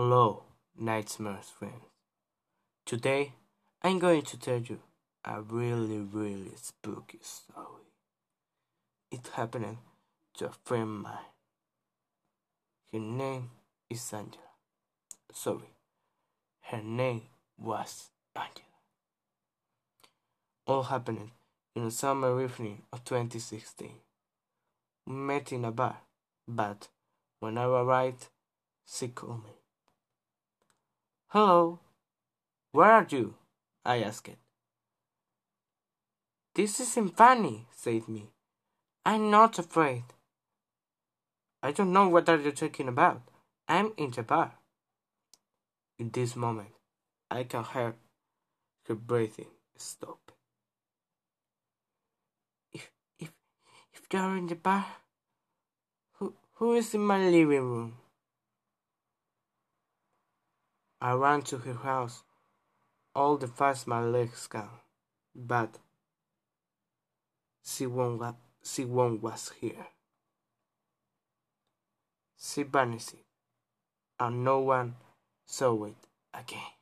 Hello, Nightmares friends. Today I'm going to tell you a really, really spooky story. It happened to a friend of mine. Her name is Angela. Sorry, her name was Angela. All happened in the summer evening of 2016. We met in a bar, but when I arrived, she called me. Hello, where are you? I asked. This isn't funny, said me. I'm not afraid. I don't know what are you talking about. I'm in the bar. In this moment, I can hear her breathing stop. If if if you're in the bar, who who is in my living room? I ran to her house, all the fast my legs can, but she won't, she won't was here. She vanished, and no one saw it again.